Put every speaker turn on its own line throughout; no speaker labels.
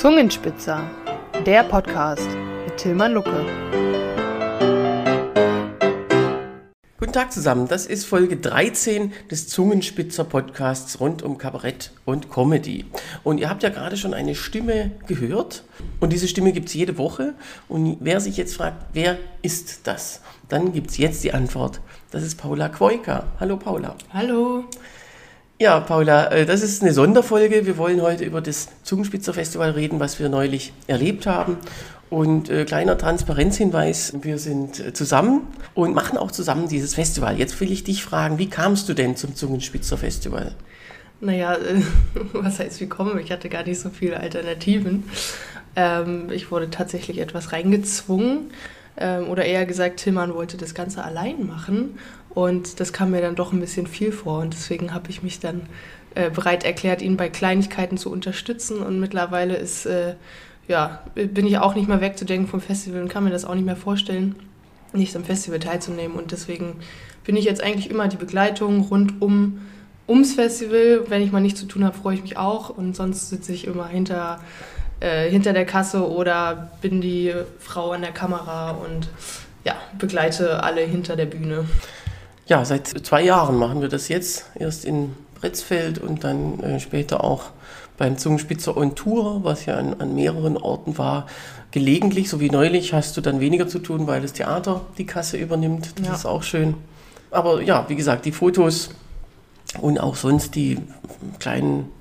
Zungenspitzer, der Podcast mit Tilman Lucke.
Guten Tag zusammen, das ist Folge 13 des Zungenspitzer Podcasts rund um Kabarett und Comedy. Und ihr habt ja gerade schon eine Stimme gehört und diese Stimme gibt es jede Woche. Und wer sich jetzt fragt, wer ist das? Dann gibt es jetzt die Antwort. Das ist Paula Quoika. Hallo Paula.
Hallo.
Ja, Paula, äh, das ist eine Sonderfolge. Wir wollen heute über das Zungenspitzer Festival reden, was wir neulich erlebt haben. Und äh, kleiner Transparenzhinweis, wir sind äh, zusammen und machen auch zusammen dieses Festival. Jetzt will ich dich fragen, wie kamst du denn zum Zungenspitzer Festival?
Naja, äh, was heißt wie komme? Ich hatte gar nicht so viele Alternativen. Ähm, ich wurde tatsächlich etwas reingezwungen. Ähm, oder eher gesagt, Tillmann wollte das Ganze allein machen. Und das kam mir dann doch ein bisschen viel vor und deswegen habe ich mich dann äh, bereit erklärt, ihn bei Kleinigkeiten zu unterstützen. Und mittlerweile ist, äh, ja, bin ich auch nicht mehr wegzudenken vom Festival und kann mir das auch nicht mehr vorstellen, nicht am Festival teilzunehmen. Und deswegen bin ich jetzt eigentlich immer die Begleitung rund um ums Festival. Wenn ich mal nichts zu tun habe, freue ich mich auch. Und sonst sitze ich immer hinter, äh, hinter der Kasse oder bin die Frau an der Kamera und ja, begleite alle hinter der Bühne.
Ja, seit zwei Jahren machen wir das jetzt. Erst in Bretzfeld und dann äh, später auch beim Zungenspitzer on Tour, was ja an, an, mehreren Orten war. Gelegentlich, so wie neulich, hast du dann weniger zu tun, weil das Theater die Kasse übernimmt. Das ja. ist auch schön. Aber ja, wie gesagt, die Fotos und auch sonst die kleinen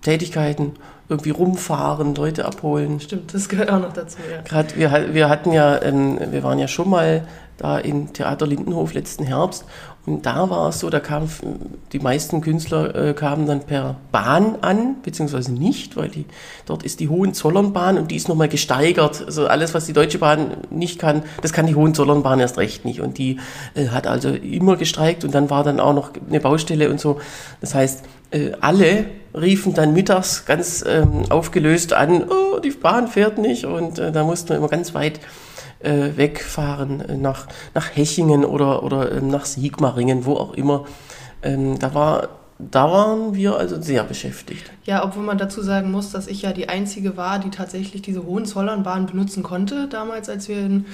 Tätigkeiten, irgendwie rumfahren, Leute abholen.
Stimmt, das gehört auch noch dazu, ja.
Gerade wir, wir hatten ja, ähm, wir waren ja schon mal da im Theater Lindenhof letzten Herbst. Und da war es so, da kamen die meisten Künstler äh, kamen dann per Bahn an, beziehungsweise nicht, weil die, dort ist die Hohenzollernbahn und die ist nochmal gesteigert. Also alles, was die Deutsche Bahn nicht kann, das kann die Hohenzollernbahn erst recht nicht. Und die äh, hat also immer gestreikt und dann war dann auch noch eine Baustelle und so. Das heißt, äh, alle riefen dann mittags ganz ähm, aufgelöst an, oh, die Bahn fährt nicht. Und äh, da mussten wir immer ganz weit äh, wegfahren äh, nach, nach Hechingen oder, oder ähm, nach Sigmaringen, wo auch immer. Ähm, da, war, da waren wir also sehr beschäftigt.
Ja, obwohl man dazu sagen muss, dass ich ja die Einzige war, die tatsächlich diese Hohenzollernbahn benutzen konnte, damals, als wir in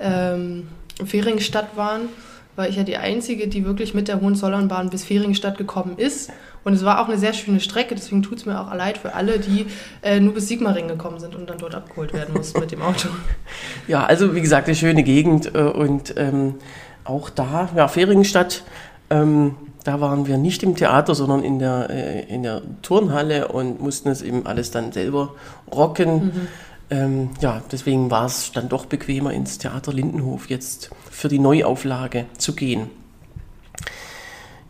ähm, Feringstadt waren war ich ja die Einzige, die wirklich mit der Hohenzollernbahn bis Feringstadt gekommen ist. Und es war auch eine sehr schöne Strecke, deswegen tut es mir auch leid für alle, die äh, nur bis Sigmaringen gekommen sind und dann dort abgeholt werden mussten mit dem Auto.
Ja, also wie gesagt, eine schöne Gegend äh, und ähm, auch da, ja, Feringstadt, ähm, da waren wir nicht im Theater, sondern in der, äh, in der Turnhalle und mussten es eben alles dann selber rocken. Mhm. Ähm, ja, deswegen war es dann doch bequemer, ins Theater Lindenhof jetzt für die Neuauflage zu gehen.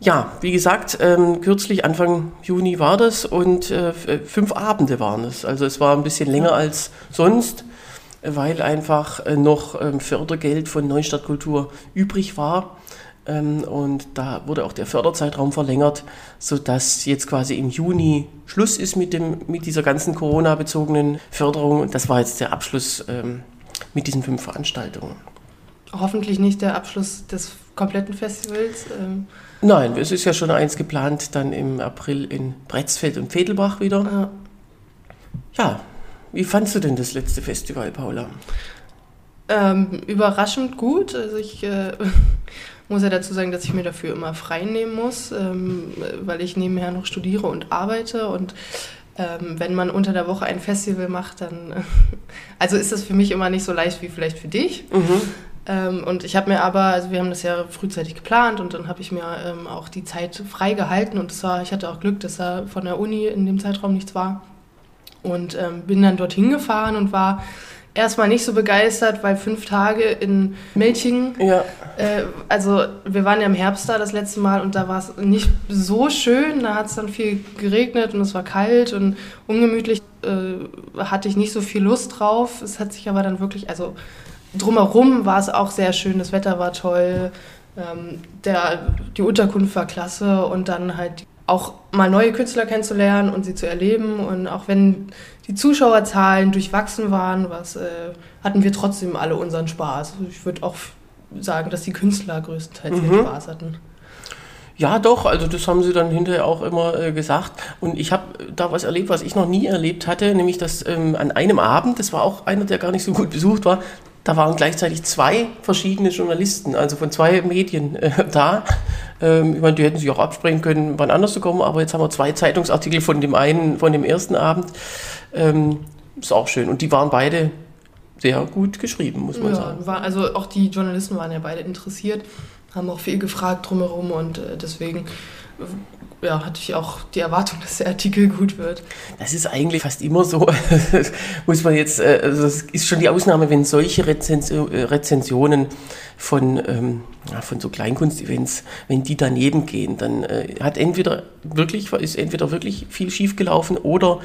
Ja, wie gesagt, ähm, kürzlich Anfang Juni war das und äh, fünf Abende waren es. Also es war ein bisschen länger als sonst, weil einfach äh, noch ähm, Fördergeld von Neustadt Kultur übrig war. Ähm, und da wurde auch der Förderzeitraum verlängert, sodass jetzt quasi im Juni Schluss ist mit, dem, mit dieser ganzen Corona-bezogenen Förderung. Und das war jetzt der Abschluss ähm, mit diesen fünf Veranstaltungen.
Hoffentlich nicht der Abschluss des kompletten Festivals. Ähm.
Nein, es ist ja schon eins geplant, dann im April in Bretzfeld und Vedelbach wieder. Ja. ja, wie fandst du denn das letzte Festival, Paula?
Ähm, überraschend gut. Also ich äh, muss ja dazu sagen, dass ich mir dafür immer frei nehmen muss, ähm, weil ich nebenher noch studiere und arbeite und ähm, wenn man unter der Woche ein Festival macht, dann also ist das für mich immer nicht so leicht wie vielleicht für dich. Mhm. Ähm, und ich habe mir aber, also wir haben das ja frühzeitig geplant und dann habe ich mir ähm, auch die Zeit frei gehalten und war, ich hatte auch Glück, dass da von der Uni in dem Zeitraum nichts war und ähm, bin dann dorthin gefahren und war erstmal nicht so begeistert, weil fünf Tage in Melchingen, ja. äh, also wir waren ja im Herbst da das letzte Mal und da war es nicht so schön, da hat es dann viel geregnet und es war kalt und ungemütlich, äh, hatte ich nicht so viel Lust drauf. Es hat sich aber dann wirklich, also drumherum war es auch sehr schön, das Wetter war toll, ähm, der, die Unterkunft war klasse und dann halt auch mal neue Künstler kennenzulernen und sie zu erleben. Und auch wenn die Zuschauerzahlen durchwachsen waren, was, äh, hatten wir trotzdem alle unseren Spaß. Ich würde auch sagen, dass die Künstler größtenteils mhm. Spaß hatten.
Ja, doch, also das haben sie dann hinterher auch immer äh, gesagt. Und ich habe da was erlebt, was ich noch nie erlebt hatte, nämlich dass ähm, an einem Abend, das war auch einer, der gar nicht so gut besucht war, da waren gleichzeitig zwei verschiedene Journalisten, also von zwei Medien äh, da. Ähm, ich meine, die hätten sich auch absprechen können, wann anders zu kommen, aber jetzt haben wir zwei Zeitungsartikel von dem einen, von dem ersten Abend. Ähm, ist auch schön. Und die waren beide sehr gut geschrieben, muss man
Ja,
sagen.
war, also auch die Journalisten waren ja beide interessiert, haben auch viel gefragt drumherum und äh, deswegen ja, hatte ich auch die Erwartung, dass der Artikel gut wird.
Das ist eigentlich fast immer so, muss man jetzt, äh, also das ist schon die Ausnahme, wenn solche Rezensio äh, Rezensionen von, ähm, von so Kleinkunstevents, wenn die daneben gehen, dann äh, hat entweder wirklich, ist entweder wirklich viel schiefgelaufen oder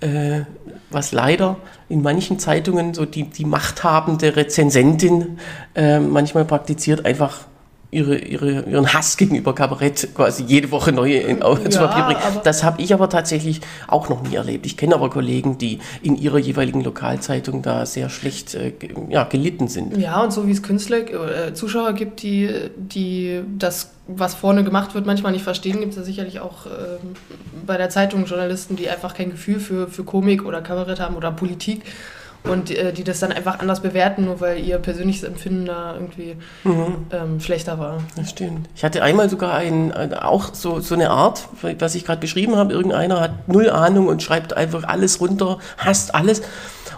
äh, was leider in manchen Zeitungen so die, die machthabende Rezensentin äh, manchmal praktiziert, einfach ihre, ihre, ihren Hass gegenüber Kabarett quasi jede Woche neu in, auf, zu
Ja,
Papier bringen. Das habe ich aber tatsächlich auch noch nie erlebt. Ich kenne aber Kollegen, die in ihrer jeweiligen Lokalzeitung da sehr schlecht äh, ja, gelitten sind.
Ja, und so wie es Künstler, äh, Zuschauer gibt, die, die das, was vorne gemacht wird, manchmal nicht verstehen, gibt es ja sicherlich auch ähm, bei der Zeitung Journalisten, die einfach kein Gefühl für, für Komik oder Kabarett haben oder Politik und äh, die das dann einfach anders bewerten, nur weil ihr persönliches Empfinden da irgendwie ähm, schlechter war.
Das stimmt. Ich hatte einmal sogar ein, ein, auch so, so eine Art, was ich gerade beschrieben habe. Irgendeiner hat null Ahnung und schreibt einfach alles runter, hasst alles.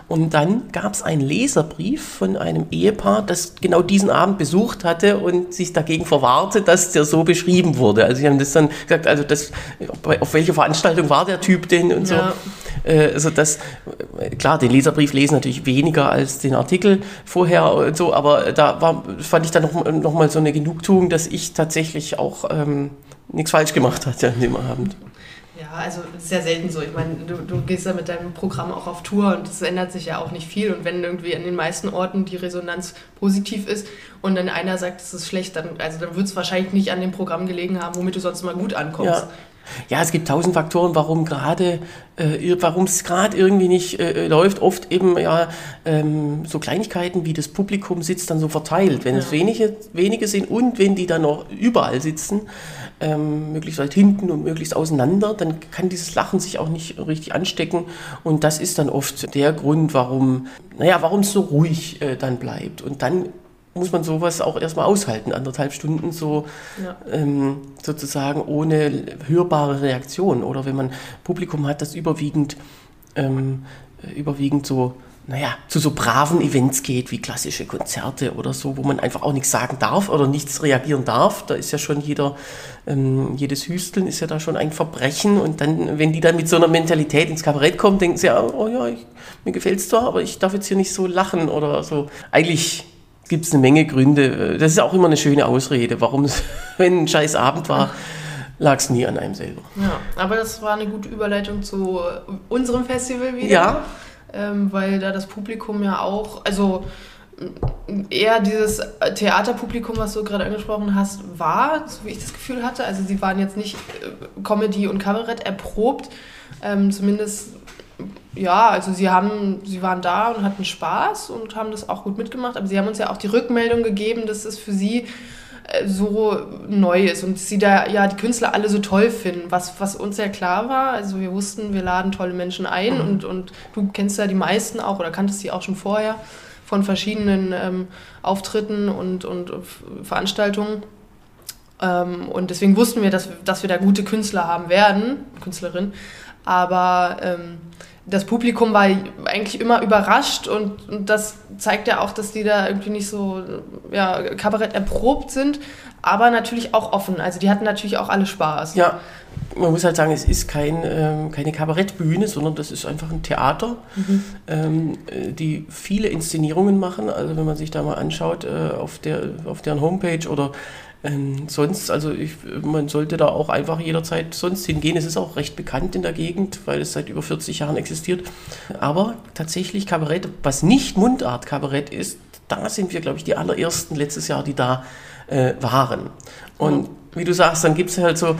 Und dann gab es einen Leserbrief von einem Ehepaar, das genau diesen Abend besucht hatte und sich dagegen verwahrte, dass der so beschrieben wurde. Also sie haben das dann gesagt, also das, auf welche Veranstaltung war der Typ denn und so.
Ja.
Äh, Also das, äh, klar, den Leserbrief lesen natürlich weniger als den Artikel vorher und so, aber da war, fand ich dann noch, noch mal so eine Genugtuung, dass ich tatsächlich auch ähm, nichts falsch gemacht hatte an dem Abend.
Also es ist ja selten so. Ich meine, du, du gehst ja mit deinem Programm auch auf Tour und es ändert sich ja auch nicht viel. Und wenn irgendwie an den meisten Orten die Resonanz positiv ist und dann einer sagt, es ist schlecht, dann, also dann wird es wahrscheinlich nicht an dem Programm gelegen haben, womit du sonst mal gut ankommst.
Ja. Ja, es gibt tausend Faktoren, warum gerade, äh, warum es gerade irgendwie nicht äh, läuft. Oft eben ja ähm, so Kleinigkeiten wie das Publikum sitzt dann so verteilt. Wenn es
Ja.
wenige, wenige sind und wenn die dann noch überall sitzen, ähm, möglichst weit hinten und möglichst auseinander, dann kann dieses Lachen sich auch nicht richtig anstecken. Und das ist dann oft der Grund, warum, naja, warum es so ruhig äh, dann bleibt. Und dann muss man sowas auch erstmal aushalten, anderthalb Stunden so
Ja.
ähm, sozusagen ohne hörbare Reaktion. Oder wenn man Publikum hat, das überwiegend, ähm, äh, überwiegend so, naja, zu so braven Events geht, wie klassische Konzerte oder so, wo man einfach auch nichts sagen darf oder nichts reagieren darf. Da ist ja schon jeder, ähm, jedes Hüsteln ist ja da schon ein Verbrechen. Und dann, wenn die dann mit so einer Mentalität ins Kabarett kommen, denken sie, ja, oh ja, ich, mir gefällt es zwar, aber ich darf jetzt hier nicht so lachen oder so. Eigentlich gibt es eine Menge Gründe. Das ist auch immer eine schöne Ausrede, warum es, wenn ein scheiß Abend war, lag es nie an einem selber.
Ja, aber das war eine gute Überleitung zu unserem Festival wieder.
Ja.
Ähm, weil da das Publikum ja auch, also eher dieses Theaterpublikum, was du gerade angesprochen hast, war, so wie ich das Gefühl hatte. Also sie waren jetzt nicht äh, Comedy und Kabarett erprobt, ähm, zumindest ja, also sie haben, sie waren da und hatten Spaß und haben das auch gut mitgemacht, aber sie haben uns ja auch die Rückmeldung gegeben, dass es für sie so neu ist und sie da ja die Künstler alle so toll finden, was, was uns ja klar war. Also wir wussten, wir laden tolle Menschen ein und, und du kennst ja die meisten auch oder kanntest sie auch schon vorher von verschiedenen ähm, Auftritten und, und Veranstaltungen. Ähm, und deswegen wussten wir, dass, dass wir da gute Künstler haben werden, Künstlerin. Aber ähm, das Publikum war eigentlich immer überrascht und, und das zeigt ja auch, dass die da irgendwie nicht so ja, Kabarett erprobt sind, aber natürlich auch offen. Also die hatten natürlich auch alle Spaß.
Ja, man muss halt sagen, es ist kein, ähm, keine Kabarettbühne, sondern das ist einfach ein Theater, ähm, äh, die viele Inszenierungen machen. Also wenn man sich da mal anschaut äh, auf, der, auf deren Homepage oder ähm, sonst, also ich, man sollte da auch einfach jederzeit sonst hingehen. Es ist auch recht bekannt in der Gegend, weil es seit über 40 Jahren existiert. Aber tatsächlich Kabarett, was nicht Mundart-Kabarett ist, da sind wir, glaube ich, die allerersten letztes Jahr, die da äh, waren. Und wie du sagst, dann gibt es halt so,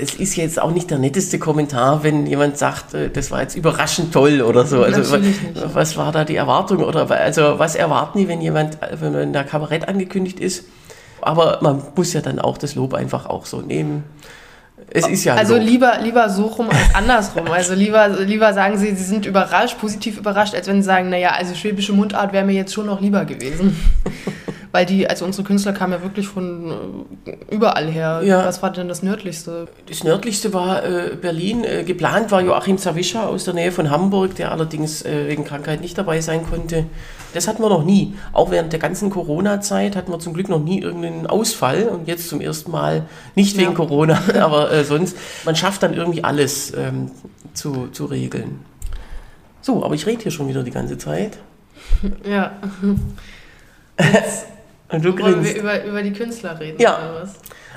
es ist jetzt auch nicht der netteste Kommentar, wenn jemand sagt, äh, das war jetzt überraschend toll oder so. Also was war da die Erwartung oder also was erwarten die, wenn jemand, wenn da Kabarett angekündigt ist? Aber man muss ja dann auch das Lob einfach auch so nehmen. Es ist ja
also
Lob.
lieber, lieber so rum als andersrum. Also lieber, lieber sagen Sie, Sie sind überrascht, positiv überrascht, als wenn Sie sagen, naja, also schwäbische Mundart wäre mir jetzt schon noch lieber gewesen. Weil die, also unsere Künstler kamen ja wirklich von äh, überall her.
Ja.
Was war denn das nördlichste?
Das nördlichste war äh, Berlin. Äh, geplant war Joachim Zawischer aus der Nähe von Hamburg, der allerdings äh, wegen Krankheit nicht dabei sein konnte. Das hatten wir noch nie. Auch während der ganzen Corona-Zeit hatten wir zum Glück noch nie irgendeinen Ausfall und jetzt zum ersten Mal nicht wegen
Ja.
Corona, aber äh, sonst. Man schafft dann irgendwie alles ähm, zu, zu regeln. So, aber ich rede hier schon wieder die ganze Zeit.
Ja.
Und du
Wollen wir
grinst.
über, über die Künstler reden
Ja.
oder was?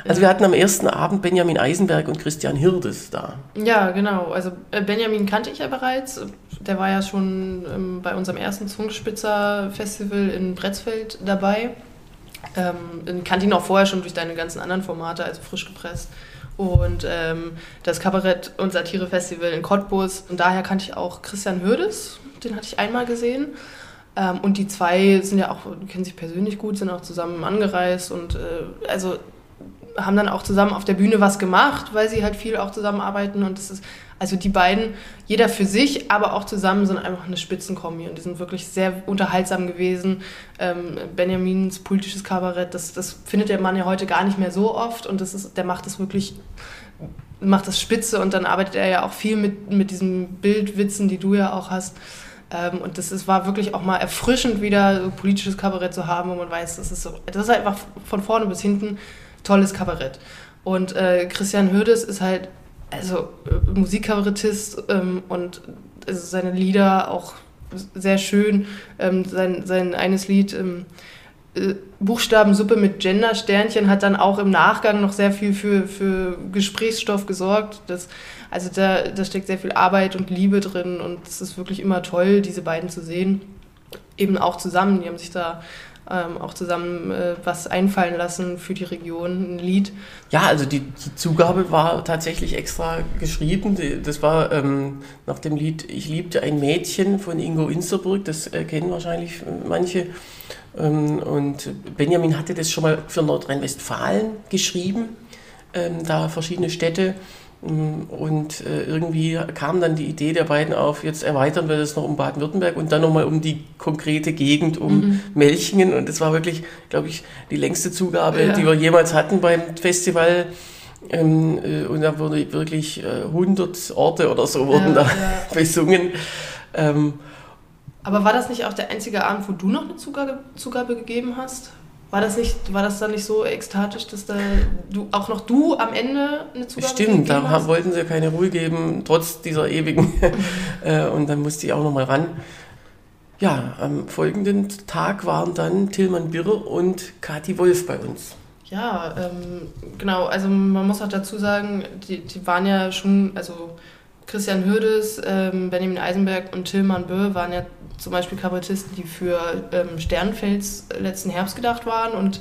Also wir hatten am ersten Abend Benjamin Eisenberg und Christian Hirdes da.
Ja, genau. Also äh, Benjamin kannte ich ja bereits. Der war ja schon ähm, bei unserem ersten Zungenspitzer-Festival in Bretzfeld dabei. Ähm, ich kannte ihn auch vorher schon durch deine ganzen anderen Formate, also frisch gepresst. Und ähm, das Kabarett- und Satire-Festival in Cottbus. Und daher kannte ich auch Christian Hürdes, den hatte ich einmal gesehen. Ähm, und die zwei sind ja auch, kennen sich persönlich gut, sind auch zusammen angereist und äh, also haben dann auch zusammen auf der Bühne was gemacht, weil sie halt viel auch zusammenarbeiten und das ist, also die beiden, jeder für sich, aber auch zusammen sind einfach eine Spitzenkombi und die sind wirklich sehr unterhaltsam gewesen. Ähm, Benjamins politisches Kabarett, das, das findet der Mann ja heute gar nicht mehr so oft und das ist, der macht das wirklich, macht das spitze und dann arbeitet er ja auch viel mit, mit diesen Bildwitzen, die du ja auch hast. Ähm, und das ist, war wirklich auch mal erfrischend, wieder so politisches Kabarett zu haben, wo man weiß, das ist, so, das ist einfach von vorne bis hinten tolles Kabarett. Und äh, Christian Hürdes ist halt also äh, Musikkabarettist ähm, und also seine Lieder auch sehr schön. Ähm, sein, sein eines Lied, ähm, äh, Buchstabensuppe mit Gender-Sternchen, hat dann auch im Nachgang noch sehr viel für, für Gesprächsstoff gesorgt. Das, also da, da steckt sehr viel Arbeit und Liebe drin und es ist wirklich immer toll, diese beiden zu sehen. Eben auch zusammen. Die haben sich da ähm, auch zusammen äh, was einfallen lassen für die Region, ein Lied.
Ja, also die, die Zugabe war tatsächlich extra geschrieben. Das war ähm, nach dem Lied Ich liebte ein Mädchen von Ingo Insterburg, das äh, kennen wahrscheinlich manche. Ähm, und Benjamin hatte das schon mal für Nordrhein-Westfalen geschrieben, ähm, da verschiedene Städte. Mm, Und äh, irgendwie kam dann die Idee der beiden auf, jetzt erweitern wir das noch um Baden-Württemberg und dann nochmal um die konkrete Gegend, um
Mhm.
Melchingen. Und das war wirklich, glaube ich, die längste Zugabe,
Ja.
die wir jemals hatten beim Festival. Ähm, äh, und da wurde wirklich äh, 100 Orte oder so wurden
Ja,
da
ja.
besungen.
Aber war das nicht auch der einzige Abend, wo du noch eine Zugabe, Zugabe gegeben hast? War das, nicht, war das dann nicht so ekstatisch, dass da du, auch noch du am Ende eine Zugabe
Stimmt, da
hast?
wollten sie keine Ruhe geben, trotz dieser ewigen. Äh, und dann musste ich auch nochmal ran. Ja, am folgenden Tag waren dann Tilman Birrer und Kati Wolf bei uns.
Ja, ähm, genau. Also man muss auch dazu sagen, die, die waren ja schon, also Christian Hürdes, ähm, Benjamin Eisenberg und Tillmann Böhr waren ja zum Beispiel Kabarettisten, die für ähm, Sternfels letzten Herbst gedacht waren und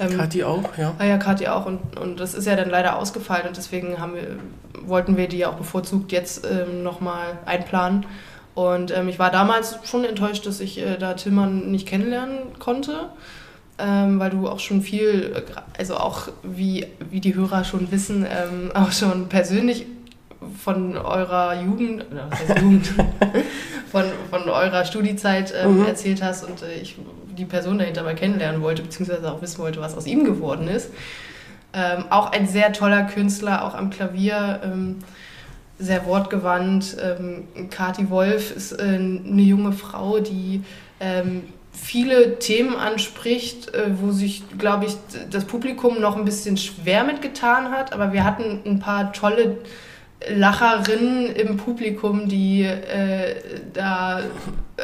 ähm,
Kati auch, ja.
Ah ja, Kathi auch. Und, und das ist ja dann leider ausgefallen und deswegen haben wir, wollten wir die ja auch bevorzugt jetzt ähm, nochmal einplanen. Und ähm, ich war damals schon enttäuscht, dass ich äh, da Tillmann nicht kennenlernen konnte, ähm, weil du auch schon viel, also auch wie, wie die Hörer schon wissen, ähm, auch schon persönlich von eurer Jugend, was heißt Jugend, von, von eurer Studiezeit ähm,
Mhm.
erzählt hast und äh, ich die Person dahinter mal kennenlernen wollte, beziehungsweise auch wissen wollte, was aus ihm geworden ist. Ähm, auch ein sehr toller Künstler, auch am Klavier, ähm, sehr wortgewandt. Ähm, Kati Wolf ist äh, eine junge Frau, die ähm, viele Themen anspricht, äh, wo sich, glaube ich, das Publikum noch ein bisschen schwer mitgetan hat. Aber wir hatten ein paar tolle Lacherinnen im Publikum, die äh, da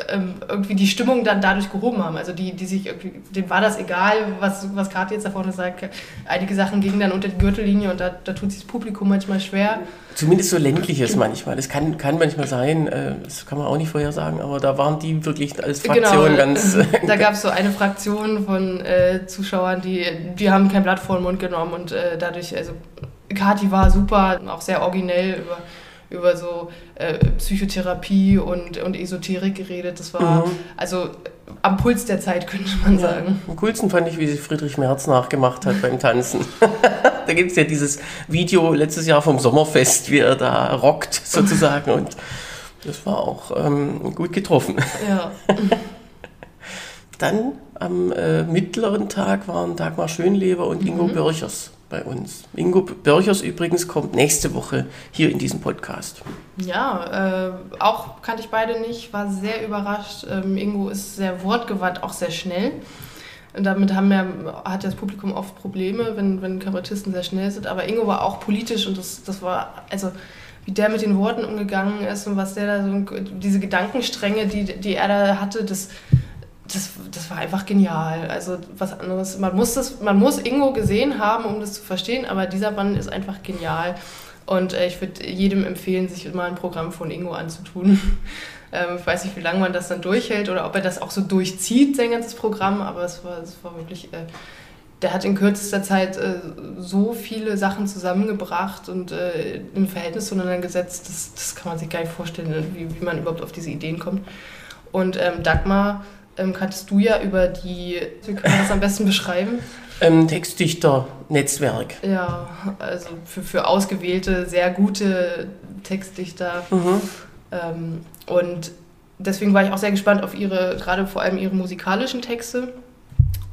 ähm, irgendwie die Stimmung dann dadurch gehoben haben. Also die, die sich irgendwie, denen war das egal, was, was Kathi jetzt da vorne sagt. Einige Sachen gingen dann unter die Gürtellinie und da, da tut sich das Publikum manchmal schwer.
Zumindest so ländliches manchmal. Das kann, kann manchmal sein, äh, das kann man auch nicht vorher sagen, aber da waren die wirklich als Fraktion
Genau.
ganz.
Da gab es so eine Fraktion von äh, Zuschauern, die, die haben kein Blatt vor den Mund genommen und äh, dadurch, also Kathi war super, auch sehr originell über, über so äh, Psychotherapie und, und Esoterik geredet. Das war,
Mhm.
also am Puls der Zeit, könnte man sagen.
Am coolsten fand ich, wie sie Friedrich Merz nachgemacht hat beim Tanzen. da gibt es ja dieses Video letztes Jahr vom Sommerfest, wie er da rockt sozusagen. Und das war auch ähm, gut getroffen.
Ja.
Dann am äh, mittleren Tag waren Dagmar Schönleber und Ingo
Mhm.
Börchers bei uns. Ingo Börchers übrigens kommt nächste Woche hier in diesen Podcast.
Ja, äh, auch kannte ich beide nicht, war sehr überrascht. Ähm, Ingo ist sehr wortgewandt, auch sehr schnell. Und damit haben ja, hat ja das Publikum oft Probleme, wenn, wenn Kabarettisten sehr schnell sind. Aber Ingo war auch politisch und das, das war, also wie der mit den Worten umgegangen ist und was der da so, diese Gedankenstränge, die, die er da hatte, das, das, das war einfach genial. Also was anderes, man muss, das, man muss Ingo gesehen haben, um das zu verstehen, aber dieser Mann ist einfach genial. Und äh, ich würde jedem empfehlen, sich mal ein Programm von Ingo anzutun. ähm, ich weiß nicht, wie lange man das dann durchhält oder ob er das auch so durchzieht, sein ganzes Programm, aber es war, es war wirklich, äh, der hat in kürzester Zeit äh, so viele Sachen zusammengebracht und äh, im Verhältnis zueinander gesetzt, das, das kann man sich gar nicht vorstellen, wie, wie man überhaupt auf diese Ideen kommt. Und ähm, Dagmar ähm, kanntest du ja über die, wie kann man das am besten beschreiben?
Ähm, Textdichter-Netzwerk.
Ja, also für, für ausgewählte, sehr gute Textdichter.
Mhm.
Ähm, und deswegen war ich auch sehr gespannt auf ihre, gerade vor allem ihre musikalischen Texte.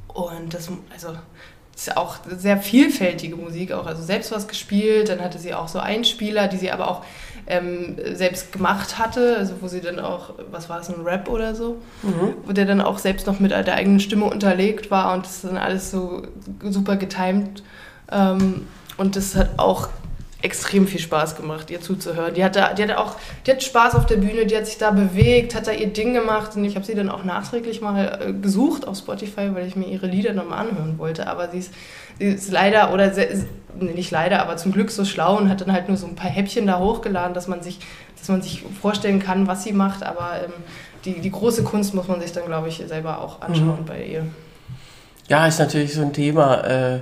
Und das, also, das ist auch sehr vielfältige Musik auch. Also selbst was gespielt, dann hatte sie auch so Einspieler, die sie aber auch ähm, selbst gemacht hatte, also wo sie dann auch, was war das, ein Rap oder so,
Mhm.
wo der dann auch selbst noch mit der eigenen Stimme unterlegt war und das ist dann alles so super getimed. Ähm, und das hat auch extrem viel Spaß gemacht, ihr zuzuhören. Die hatte, die hatte auch, die hat Spaß auf der Bühne, die hat sich da bewegt, hat da ihr Ding gemacht und ich habe sie dann auch nachträglich mal äh, gesucht auf Spotify, weil ich mir ihre Lieder nochmal anhören wollte. Aber sie ist, sie ist leider, oder sehr, nicht leider, aber zum Glück so schlau und hat dann halt nur so ein paar Häppchen da hochgeladen, dass man sich, dass man sich vorstellen kann, was sie macht. Aber ähm, die, die große Kunst muss man sich dann, glaube ich, selber auch anschauen bei ihr.
Ja, ist natürlich so ein Thema. Äh,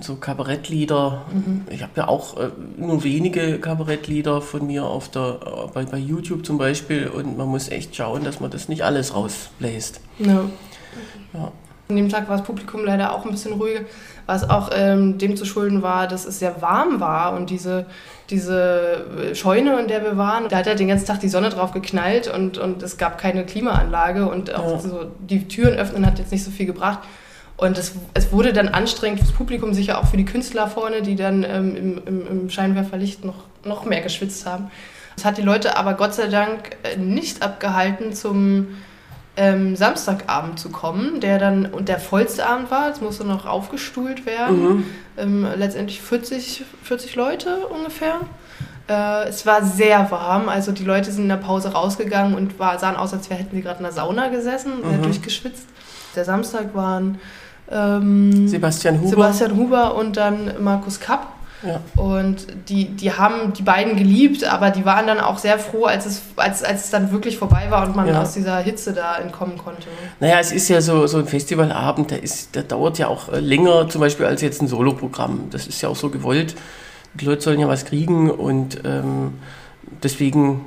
so Kabarettlieder. Ich habe ja auch äh, nur wenige Kabarettlieder von mir auf der, äh, bei, bei YouTube zum Beispiel und man muss echt schauen, dass man das nicht alles rausbläst.
Ja.
Ja.
An dem Tag war das Publikum leider auch ein bisschen ruhiger, was auch ähm, dem zu schulden war, dass es sehr warm war und diese, diese Scheune, in der wir waren, da hat ja den ganzen Tag die Sonne drauf geknallt und, und es gab keine Klimaanlage und auch
Ja.
so die Türen öffnen hat jetzt nicht so viel gebracht. Und es, es wurde dann anstrengend fürs Publikum, sicher auch für die Künstler vorne, die dann ähm, im, im, im Scheinwerferlicht noch, noch mehr geschwitzt haben. Das hat die Leute aber Gott sei Dank äh, nicht abgehalten, zum ähm, Samstagabend zu kommen, der dann und der vollste Abend war. Es musste noch aufgestuhlt werden.
Mhm.
Ähm, letztendlich 40, 40 Leute ungefähr. Äh, es war sehr warm, also die Leute sind in der Pause rausgegangen und war, sahen aus, als hätten sie gerade in der Sauna gesessen,
Mhm.
durchgeschwitzt. Der Samstag waren ähm,
Sebastian Huber.
Sebastian Huber und dann Markus Kapp.
Ja.
Und die, die haben die beiden geliebt, aber die waren dann auch sehr froh, als es, als, als es dann wirklich vorbei war und man
Ja.
aus dieser Hitze da entkommen konnte.
Naja, es ist ja so, so ein Festivalabend, der, ist, der dauert ja auch äh, länger, zum Beispiel als jetzt ein Soloprogramm. Das ist ja auch so gewollt. Die Leute sollen ja was kriegen und ähm, deswegen,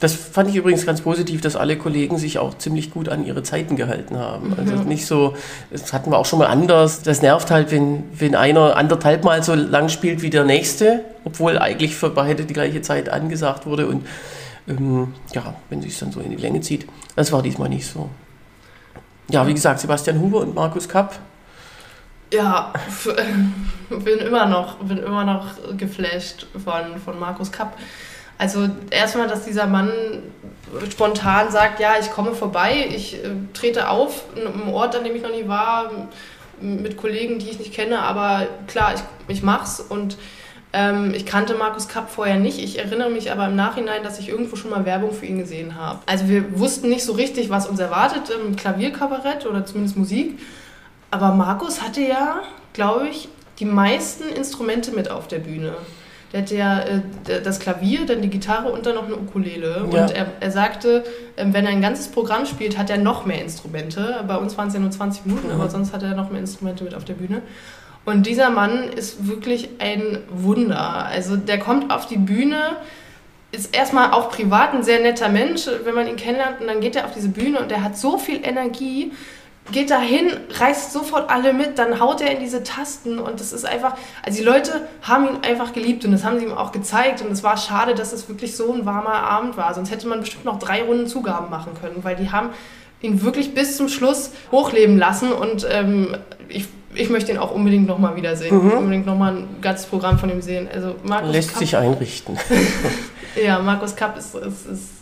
das fand ich übrigens ganz positiv, dass alle Kollegen sich auch ziemlich gut an ihre Zeiten gehalten haben. Also
Ja.
nicht so, das hatten wir auch schon mal anders. Das nervt halt, wenn, wenn einer anderthalb Mal so lang spielt wie der nächste, obwohl eigentlich für beide die gleiche Zeit angesagt wurde und ähm, ja, wenn sich dann so in die Länge zieht. Das war diesmal nicht so. Ja, wie gesagt, Sebastian Huber und Markus Kapp.
Ja, bin immer noch, bin immer noch geflasht von, von Markus Kapp. Also erstmal, dass dieser Mann spontan sagt, ja, ich komme vorbei, ich äh, trete auf in einem Ort, an dem ich noch nie war, mit Kollegen, die ich nicht kenne, aber klar, ich, ich mach's und ähm, ich kannte Markus Kapp vorher nicht. Ich erinnere mich aber im Nachhinein, dass ich irgendwo schon mal Werbung für ihn gesehen habe. Also wir wussten nicht so richtig, was uns erwartet im Klavierkabarett oder zumindest Musik. Aber Markus hatte ja, glaube ich, die meisten Instrumente mit auf der Bühne. Der hatte ja äh, das Klavier, dann die Gitarre und dann noch eine Ukulele.
Ja.
Und er, er sagte, ähm, wenn er ein ganzes Programm spielt, hat er noch mehr Instrumente. Bei uns waren es ja nur 20 Minuten,
Mhm.
aber sonst hat er noch mehr Instrumente mit auf der Bühne. Und dieser Mann ist wirklich ein Wunder. Also der kommt auf die Bühne ist erstmal auch privat ein sehr netter Mensch, wenn man ihn kennenlernt und dann geht er auf diese Bühne und der hat so viel Energie, geht dahin, reißt sofort alle mit, dann haut er in diese Tasten und das ist einfach, also die Leute haben ihn einfach geliebt und das haben sie ihm auch gezeigt und es war schade, dass es wirklich so ein warmer Abend war, sonst hätte man bestimmt noch drei Runden Zugaben machen können, weil die haben ihn wirklich bis zum Schluss hochleben lassen und ähm, ich, ich möchte ihn auch unbedingt nochmal wiedersehen, mhm. unbedingt nochmal ein ganzes Programm von ihm sehen. Also
Markus Lässt Kapp, sich einrichten.
ja, Markus Kapp ist, ist, ist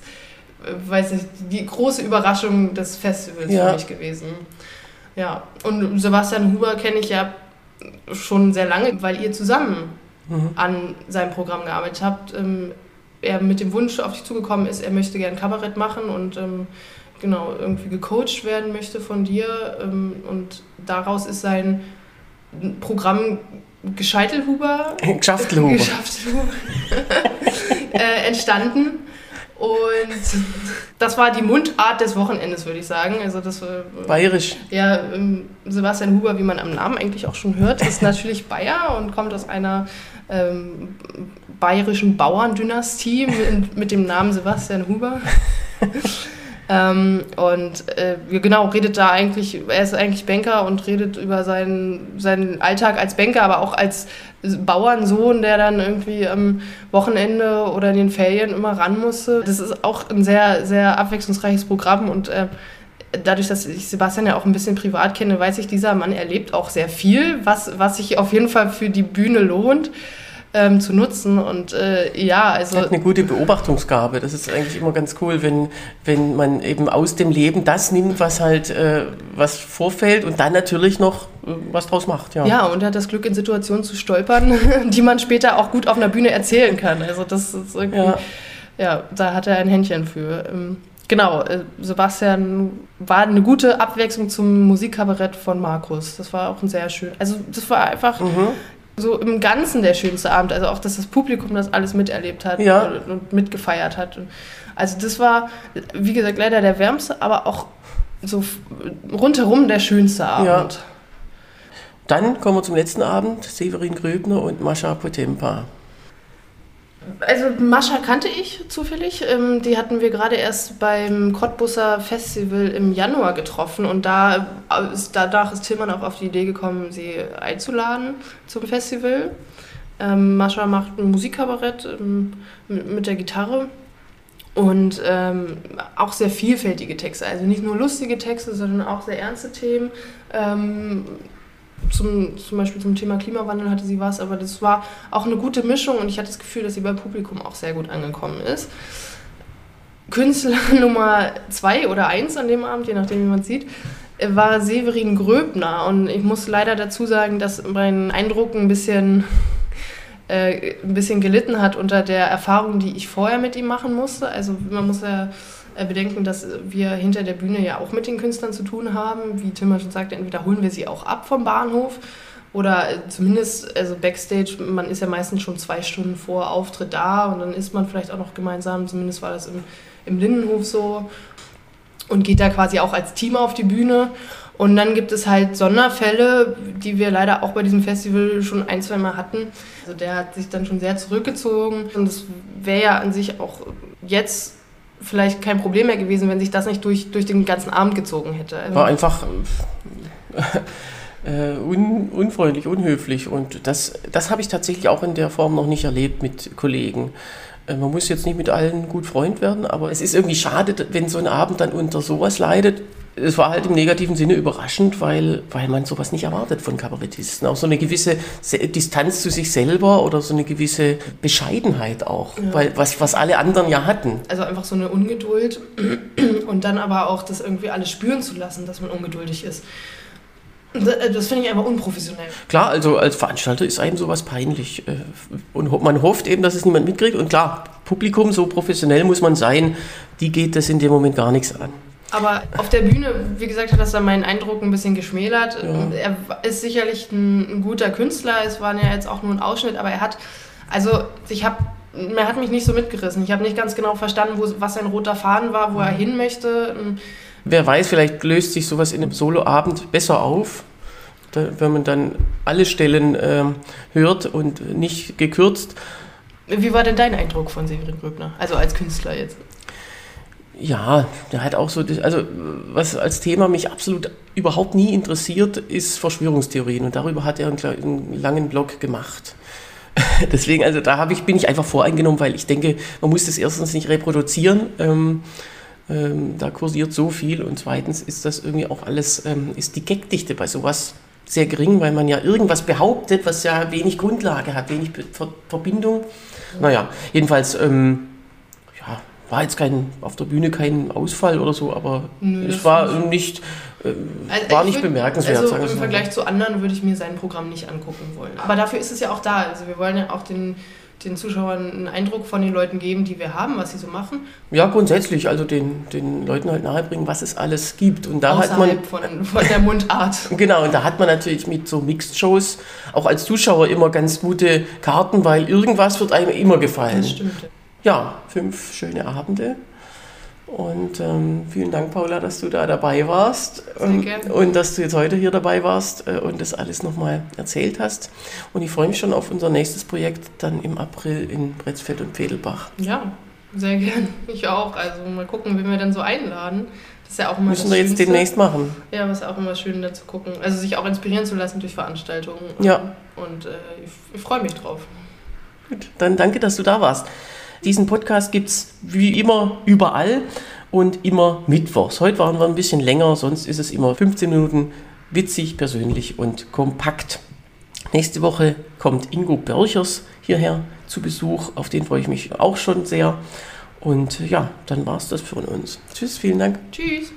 weiß ich, die große Überraschung des Festivals ja. für mich gewesen. Ja, und Sebastian Huber kenne ich ja schon sehr lange, weil ihr zusammen mhm. an seinem Programm gearbeitet habt. Ähm, er mit dem Wunsch auf dich zugekommen ist, er möchte gerne Kabarett machen und ähm, genau irgendwie gecoacht werden möchte von dir. Ähm, und daraus ist sein Programm Gescheitelhuber,
Geschaftelhuber,
Geschaftelhuber äh, entstanden. Und das war die Mundart des Wochenendes, würde ich sagen. Also das, äh,
Bayerisch.
Ja, ähm, Sebastian Huber, wie man am Namen eigentlich auch schon hört, ist natürlich Bayer und kommt aus einer ähm, bayerischen Bauerndynastie mit, mit dem Namen Sebastian Huber. Ähm, und äh, genau, redet da eigentlich, er ist eigentlich Banker und redet über seinen, seinen Alltag als Banker, aber auch als Bauernsohn, der dann irgendwie am Wochenende oder in den Ferien immer ran musste. Das ist auch ein sehr, sehr abwechslungsreiches Programm und äh, dadurch, dass ich Sebastian ja auch ein bisschen privat kenne, weiß ich, dieser Mann erlebt auch sehr viel, was, was sich auf jeden Fall für die Bühne lohnt ähm, zu nutzen. Und äh, ja, also.
Er hat eine gute Beobachtungsgabe. Das ist eigentlich immer ganz cool, wenn, wenn man eben aus dem Leben das nimmt, was halt äh, was vorfällt und dann natürlich noch äh, was draus macht. Ja.
ja, und er hat das Glück, in Situationen zu stolpern, die man später auch gut auf einer Bühne erzählen kann. Also das ist irgendwie. Ja, ja da hat er ein Händchen für. Ähm, genau, äh, Sebastian war eine gute Abwechslung zum Musikkabarett von Markus. Das war auch ein sehr schön. Also das war einfach mhm so im Ganzen der schönste Abend. Also auch, dass das Publikum das alles miterlebt hat ja. und mitgefeiert hat. Also das war, wie gesagt, leider der wärmste, aber auch so rundherum der schönste Abend. Ja.
Dann kommen wir zum letzten Abend, Severin Gröbner und Mascha Potempa.
Also Mascha kannte ich zufällig. Ähm, die hatten wir gerade erst beim Cottbusser Festival im Januar getroffen und da ist, danach ist Tillmann auch auf die Idee gekommen, sie einzuladen zum Festival. Ähm, Mascha macht ein Musikkabarett ähm, mit, mit der Gitarre und ähm, auch sehr vielfältige Texte. Also nicht nur lustige Texte, sondern auch sehr ernste Themen. Ähm, zum, zum Beispiel zum Thema Klimawandel hatte sie was, aber das war auch eine gute Mischung und ich hatte das Gefühl, dass sie beim Publikum auch sehr gut angekommen ist. Künstler Nummer zwei oder eins an dem Abend, je nachdem, wie man sieht, war Severin Gröbner. Und ich muss leider dazu sagen, dass mein Eindruck ein bisschen, äh, ein bisschen gelitten hat unter der Erfahrung, die ich vorher mit ihm machen musste. Also man muss ja bedenken, dass wir hinter der Bühne ja auch mit den Künstlern zu tun haben. Wie Tim schon sagte, entweder holen wir sie auch ab vom Bahnhof oder äh, zumindest, also Backstage, man ist ja meistens schon zwei Stunden vor Auftritt da und dann ist man vielleicht auch noch gemeinsam, zumindest war das im, im Lindenhof so und geht da quasi auch als Team auf die Bühne. Und dann gibt es halt Sonderfälle, die wir leider auch bei diesem Festival schon ein, zwei Mal hatten. Also der hat sich dann schon sehr zurückgezogen und das wäre ja an sich auch jetzt vielleicht kein Problem mehr gewesen, wenn sich das nicht durch, durch den ganzen Abend gezogen hätte.
Also War einfach äh, un, unfreundlich, unhöflich und das, das habe ich tatsächlich auch in der Form noch nicht erlebt mit Kollegen. Äh, man muss jetzt nicht mit allen gut Freund werden, aber es ist irgendwie schade, wenn so ein Abend dann unter sowas leidet es war halt im negativen Sinne überraschend, weil, weil man sowas nicht erwartet von Kabarettisten. Auch so eine gewisse Distanz zu sich selber oder so eine gewisse Bescheidenheit auch, ja. weil, was, was alle anderen ja hatten.
Also einfach so eine Ungeduld und dann aber auch das irgendwie alles spüren zu lassen, dass man ungeduldig ist. Äh, das finde ich einfach unprofessionell.
Klar, also als Veranstalter ist einem sowas peinlich. Äh, und man hofft eben, dass es niemand mitkriegt. Und klar, Publikum, so professionell muss man sein, die geht das in dem Moment gar nichts an.
Aber auf der Bühne, wie gesagt, hat das dann meinen Eindruck ein bisschen geschmälert. Ja. Er ist sicherlich ein, ein, guter Künstler, es war ja jetzt auch nur ein Ausschnitt, aber er hat, also ich habe, er hat mich nicht so mitgerissen. Ich habe nicht ganz genau verstanden, wo, was sein roter Faden war, wo er hin möchte.
Wer weiß, vielleicht löst sich sowas in einem Soloabend besser auf, da, wenn man dann alle Stellen äh, hört und nicht gekürzt.
Wie war denn dein Eindruck von Severin Gröbner? Also als Künstler jetzt?
Ja, der hat auch so, also was als Thema mich absolut überhaupt nie interessiert, ist Verschwörungstheorien. Und darüber hat er einen, einen langen Blog gemacht. Deswegen, also da habe ich, bin ich einfach voreingenommen, weil ich denke, man muss das erstens nicht reproduzieren. Ähm, ähm, da kursiert so viel und zweitens ist das irgendwie auch alles, ähm, ist die Gagdichte bei sowas sehr gering, weil man ja irgendwas behauptet, was ja wenig Grundlage hat, wenig Ver Verbindung. Naja, jedenfalls, ähm, ja, war jetzt kein, auf der Bühne kein Ausfall oder so, aber Nö, es war nicht, äh, also war nicht würd, bemerkenswert.
Also im Vergleich zu anderen würde ich mir sein Programm nicht angucken wollen. Aber dafür ist es ja auch da. Also wir wollen ja auch den den Zuschauern einen Eindruck von den Leuten geben, die wir haben, was sie so machen?
Ja, grundsätzlich, also den, den Leuten halt nahebringen, was es alles gibt.
Und da Außerhalb hat man von, von der Mundart.
genau, und da hat man natürlich mit so Mixed-Shows auch als Zuschauer immer ganz gute Karten, weil irgendwas wird einem immer gefallen. Das stimmt. Ja, fünf schöne Abende. Und ähm, vielen Dank, Paula, dass du da dabei warst
Sehr gerne.
und dass du jetzt heute hier dabei warst äh, und das alles nochmal erzählt hast. Und ich freue mich schon auf unser nächstes Projekt dann im April in Bretzfeld und Vedelbach.
Ja, sehr gerne. Ich auch. Also mal gucken, wen wir dann so einladen. Das ist ja auch immer
Müssen wir jetzt demnächst machen.
Ja, was auch immer schön da zu gucken. Also sich auch inspirieren zu lassen durch Veranstaltungen.
Ja.
Und äh, ich, ich freue mich drauf.
Gut, dann danke, dass du da warst. Diesen Podcast gibt es wie immer überall und immer mittwochs. Heute waren wir ein bisschen länger, sonst ist es immer 15 Minuten witzig, persönlich und kompakt. Nächste Woche kommt Ingo Berchers hierher zu Besuch, auf den freue ich mich auch schon sehr. Und ja, dann war es das von uns. Tschüss, vielen Dank.
Tschüss.